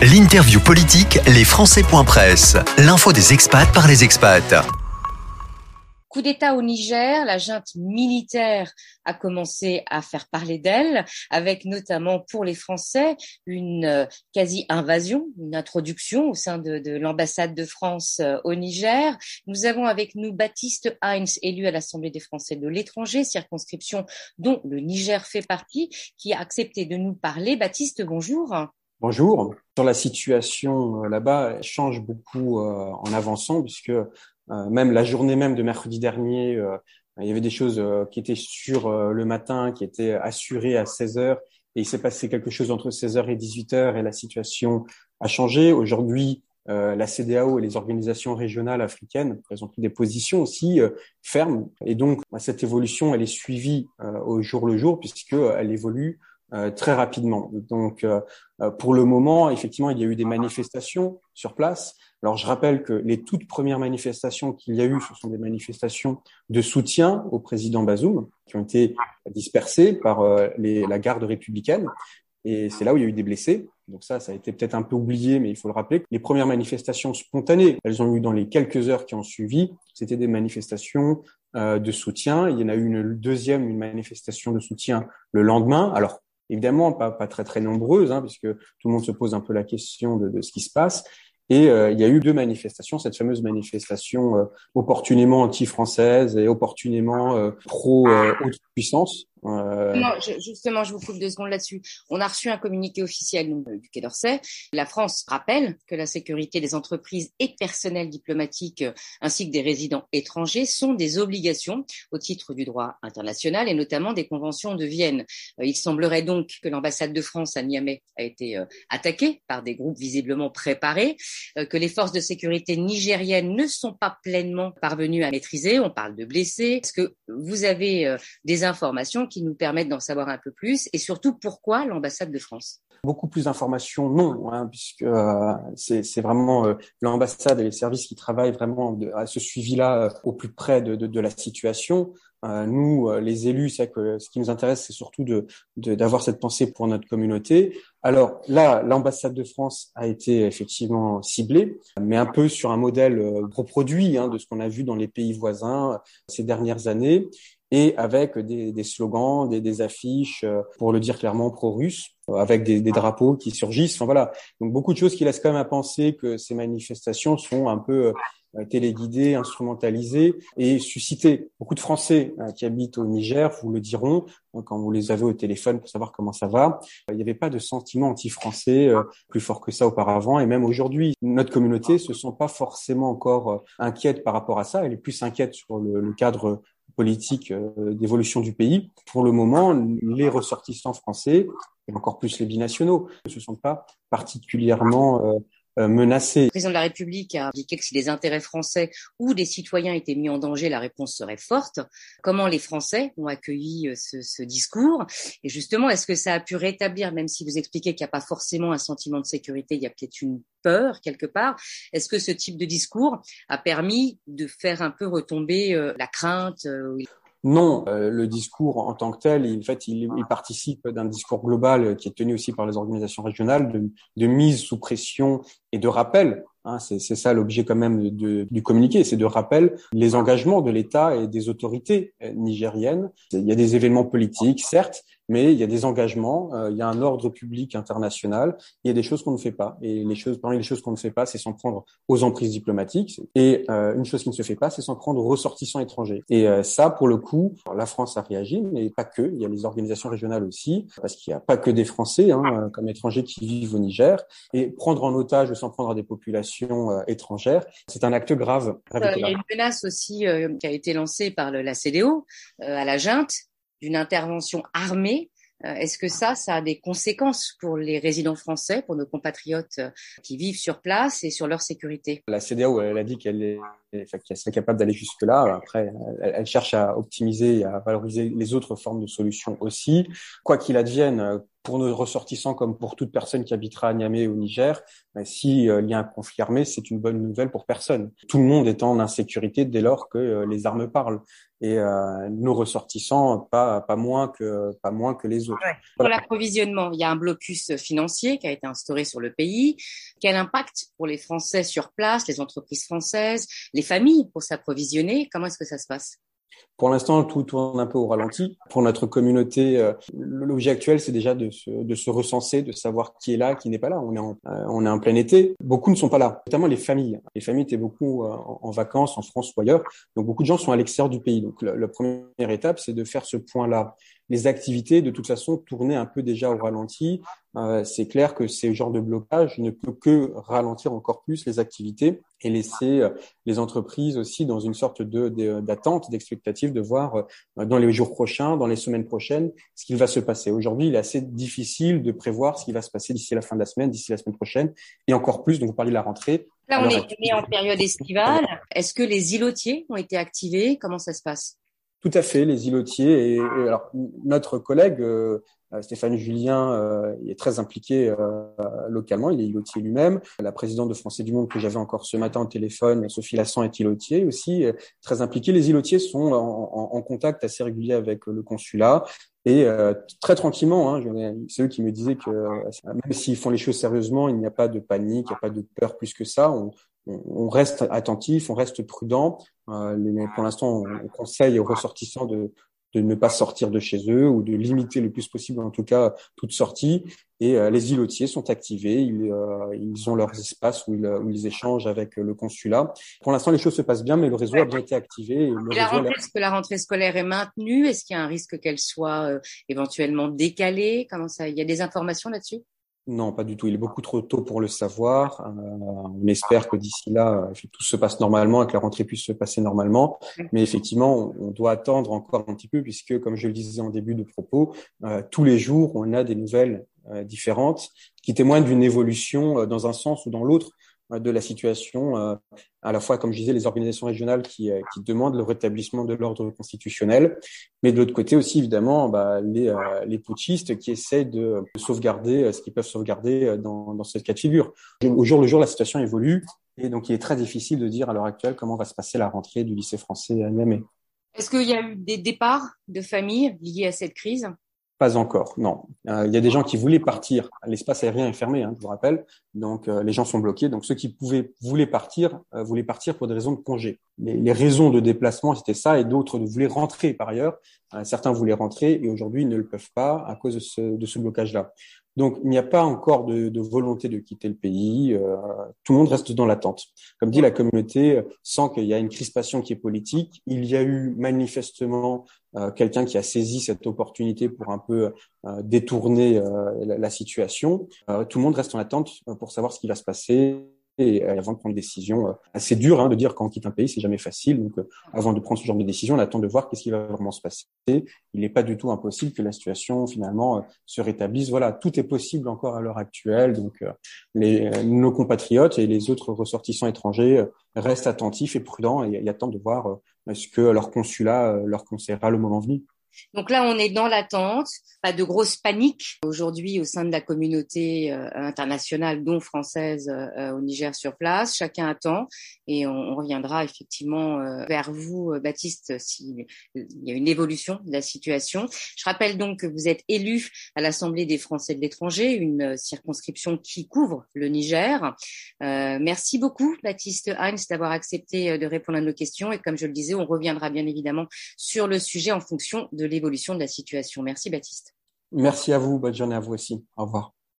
L'interview politique, les Presse. L'info des expats par les expats. Coup d'État au Niger, la junte militaire a commencé à faire parler d'elle, avec notamment pour les Français une euh, quasi-invasion, une introduction au sein de, de l'ambassade de France euh, au Niger. Nous avons avec nous Baptiste Heinz, élu à l'Assemblée des Français de l'étranger, circonscription dont le Niger fait partie, qui a accepté de nous parler. Baptiste, bonjour. Bonjour. Sur la situation euh, là-bas, elle change beaucoup euh, en avançant, puisque euh, même la journée même de mercredi dernier, il y avait des choses qui étaient sur le matin, qui étaient assurées à 16 heures, et il s'est passé quelque chose entre 16 heures et 18 heures, et la situation a changé. Aujourd'hui, la CDAO et les organisations régionales africaines, elles ont pris des positions aussi fermes, et donc bah, cette évolution, elle est suivie au jour le jour, puisqu'elle évolue euh, très rapidement. Donc, euh, euh, pour le moment, effectivement, il y a eu des manifestations sur place. Alors, je rappelle que les toutes premières manifestations qu'il y a eu, ce sont des manifestations de soutien au président Bazoum, qui ont été dispersées par les, la garde républicaine. Et c'est là où il y a eu des blessés. Donc ça, ça a été peut-être un peu oublié, mais il faut le rappeler. Les premières manifestations spontanées, elles ont eu dans les quelques heures qui ont suivi. C'était des manifestations de soutien. Il y en a eu une deuxième, une manifestation de soutien le lendemain. Alors évidemment pas, très très nombreuses, hein, puisque tout le monde se pose un peu la question de, de ce qui se passe. Et euh, il y a eu deux manifestations, cette fameuse manifestation euh, opportunément anti-française et opportunément euh, pro-haute puissance, euh, justement, je vous coupe deux secondes là-dessus. On a reçu un communiqué officiel du Quai d'Orsay. La France rappelle que la sécurité des entreprises et personnels diplomatiques euh, ainsi que des résidents étrangers sont des obligations au titre du droit international et notamment des conventions de Vienne. Euh, il semblerait donc que l'ambassade de France à Niamey a été attaquée par des groupes visiblement préparés, que les forces de sécurité nigériennes ne sont pas pleinement parvenues à maîtriser. On parle de blessés. Est-ce que vous avez des informations qui nous permettent d'en savoir un peu plus et surtout pourquoi l'ambassade de France Beaucoup plus d'informations, non, hein, puisque euh, c'est vraiment euh, l'ambassade et les services qui travaillent vraiment à ce suivi-là euh, au plus près de, de, de la situation. nous, les élus, c'est que ce qui nous intéresse, c'est surtout d'avoir cette pensée pour notre communauté. Alors là, l'ambassade de France a été effectivement ciblée, mais un peu sur un modèle reproduit hein, de ce qu'on a vu dans les pays voisins ces dernières années et avec des, des slogans, des, des, affiches, euh, pour le dire clairement, pro-russes, euh, avec des, des, drapeaux qui surgissent. Enfin voilà, donc beaucoup de choses qui laissent quand même à penser que ces manifestations sont un peu euh, téléguidées, instrumentalisées et susciter beaucoup de Français qui habitent au Niger, vous le diront quand vous les avez au téléphone pour savoir comment ça va. Il n'y avait pas de sentiment anti-français plus fort que ça auparavant et même aujourd'hui, notre communauté se sent pas forcément encore inquiète par rapport à ça. Elle est plus inquiète sur le, le cadre politique euh, d'évolution du pays. Pour le moment, les ressortissants français, et encore plus les binationaux, ne se sont pas particulièrement euh, menacés. Le président de la République a indiqué que si les intérêts français ou des citoyens étaient mis en danger, la réponse serait forte. Comment les Français ont accueilli ce, ce discours? Et justement, est-ce que ça a pu rétablir, même si vous expliquez qu'il n'y a pas forcément un sentiment de sécurité, il y a peut-être une peur quelque part. Est-ce que ce type de discours a permis de faire un peu retomber euh, la crainte euh, non, euh, le discours en tant que tel, en fait, il, participe d'un discours global qui est tenu aussi par les organisations régionales de, de mise sous pression et de rappel Hein, c'est ça l'objet quand même du communiqué, c'est de rappel les engagements de l'État et des autorités euh, nigériennes. Il y a des événements politiques, certes, mais il y a des engagements, euh, il y a un ordre public international, il y a des choses qu'on ne fait pas. Et les choses, parmi les choses qu'on ne fait pas, c'est s'en prendre aux emprises diplomatiques. Et euh, une chose qui ne se fait pas, c'est s'en prendre aux ressortissants étrangers. Et ça, pour le coup, la France a réagi, mais pas que. Il y a les organisations régionales aussi, parce qu'il n'y a pas que des Français hein, comme étrangers qui vivent au Niger. Et prendre en otage ou s'en prendre à des populations euh, étrangère. C'est un acte grave. Euh, il y a une menace aussi euh, qui a été lancée par la CDO à la junte d'une intervention armée est-ce que ça, ça a des conséquences pour les résidents français, pour nos compatriotes qui vivent sur place et sur leur sécurité? La CDAO, elle a dit qu'elle est, qu'elle serait capable d'aller jusque-là. Après, elle, cherche à optimiser et à valoriser les autres formes de solutions aussi. Quoi qu'il advienne, pour nos ressortissants comme pour toute personne qui habitera à Niamey au Niger, ben, s'il y a un conflit armé, c'est une bonne nouvelle pour personne. Tout le monde est en insécurité dès lors que les armes parlent et euh, nos ressortissants pas pas moins que pas moins que les autres. Pour l'approvisionnement, il y a un blocus financier qui a été instauré sur le pays. Quel impact pour les Français sur place, les entreprises françaises, les familles pour s'approvisionner? Comment est-ce que ça se passe? Pour l'instant, tout tourne un peu au ralenti. Pour notre communauté, euh, l'objet actuel, c'est déjà de se, de se recenser, de savoir qui est là, qui n'est pas là. On est, en, euh, on est en plein été. Beaucoup ne sont pas là, notamment les familles. Les familles étaient beaucoup euh, en, vacances en France ou ailleurs. Donc, beaucoup de gens sont à l'extérieur du pays. Donc, la première étape, c'est de faire ce point-là les activités, de toute façon, tournaient un peu déjà au ralenti. Euh, c'est clair que ce genre de blocage ne peut que ralentir encore plus les activités et laisser euh, les entreprises aussi dans une sorte de d'attente, d'expectative de voir euh, dans les jours prochains, dans les semaines prochaines, ce qu'il va se passer. Aujourd'hui, il est assez difficile de prévoir ce qui va se passer d'ici la fin de la semaine, d'ici la semaine prochaine, et encore plus. Donc, vous parlez de la rentrée. Là, on est en période estivale. Est-ce que les îlotiers ont été activés? Comment ça se passe? Tout à fait, les îlotiers. Et, alors, notre collègue euh, Stéphane Julien euh, est très impliqué euh, localement. Il est îlotier lui-même. La présidente de Français du Monde que j'avais encore ce matin au téléphone, Sophie Lassan, est îlotier aussi, très impliquée. Les îlotiers sont en, en, contact assez régulier avec le consulat. Et très tranquillement, hein, c'est eux qui me disaient que même s'ils font les choses sérieusement, il n'y a pas de panique, il n'y a pas de peur plus que ça. On, on reste attentif, on reste prudent. Euh, pour l'instant, on conseille aux ressortissants de, de ne pas sortir de chez eux ou de limiter le plus possible, en tout cas, toute sortie. Et euh, les îlotiers sont activés, ils, euh, ils ont leurs espaces où ils, où ils, échangent avec le consulat. Pour l'instant, les choses se passent bien, mais le réseau a bien été activé. Est-ce que la rentrée scolaire est maintenue Est-ce qu'il y a un risque qu'elle soit éventuellement décalée? Comment ça Il y a des informations là-dessus? Non, pas du tout. Il est beaucoup trop tôt pour le savoir. Euh, on espère que d'ici là, euh, tout se passe normalement et que la rentrée puisse se passer normalement. Mais effectivement, on, doit attendre encore un petit peu puisque, comme je le disais en début de propos, euh, tous les jours, on a des nouvelles différentes qui témoignent d'une évolution dans un sens ou dans l'autre de la situation, euh, à la fois, comme je disais, les organisations régionales qui, euh, qui demandent le rétablissement de l'ordre constitutionnel, mais de l'autre côté aussi, évidemment, bah, les, euh, les putschistes qui essaient de, sauvegarder ce qu'ils peuvent sauvegarder dans, dans ce cas de figure. Au jour le jour, la situation évolue, et donc il est très difficile de dire à l'heure actuelle comment va se passer la rentrée du lycée français à Niamey. Est-ce qu'il y a eu des départs de familles liés à cette crise? Pas encore, non. Euh, il y a des gens qui voulaient partir. L'espace aérien est fermé, hein, je vous rappelle. Donc euh, les gens sont bloqués. Donc ceux qui pouvaient voulaient partir euh, voulaient partir pour des raisons de congé. Les, les raisons de déplacement c'était ça, et d'autres voulaient rentrer par ailleurs. certains voulaient rentrer et aujourd'hui ils ne le peuvent pas à cause de ce, de ce blocage-là. Donc, il n'y a pas encore de, de, volonté de quitter le pays. Euh, tout le monde reste dans l'attente. Comme dit la communauté, sent qu'il y a une crispation qui est politique. Il y a eu manifestement euh, quelqu'un qui a saisi cette opportunité pour un peu euh, détourner la, la, situation. tout le monde reste en attente pour savoir ce qui va se passer et euh, avant de prendre des décisions. assez euh, dur hein, de dire quand on quitte un pays, c'est jamais facile. Donc, euh, avant de prendre ce genre de décision, on attend de voir qu'est-ce qui va vraiment se passer. Il n'est pas du tout impossible que la situation finalement se rétablisse. Voilà, tout est possible encore à l'heure actuelle. Donc, nos compatriotes et les autres ressortissants étrangers restent attentifs et prudents et, et attendent de voir ce que leur consulat leur conseillera le moment venu. Donc là, on est dans l'attente, pas de grosse panique aujourd'hui au sein de la communauté euh, internationale, dont française euh, au Niger sur place. Chacun attend et on, reviendra effectivement euh, vers vous, Baptiste, s'il y a une évolution de la situation. Je rappelle donc que vous êtes élu à l'Assemblée des Français de l'étranger, une circonscription qui couvre le Niger. merci beaucoup, Baptiste Heinz, d'avoir accepté de répondre à nos questions. Et comme je le disais, on reviendra bien évidemment sur le sujet en fonction de l'évolution de la situation. Merci Baptiste. Merci à vous, bonne journée à vous aussi. Au revoir.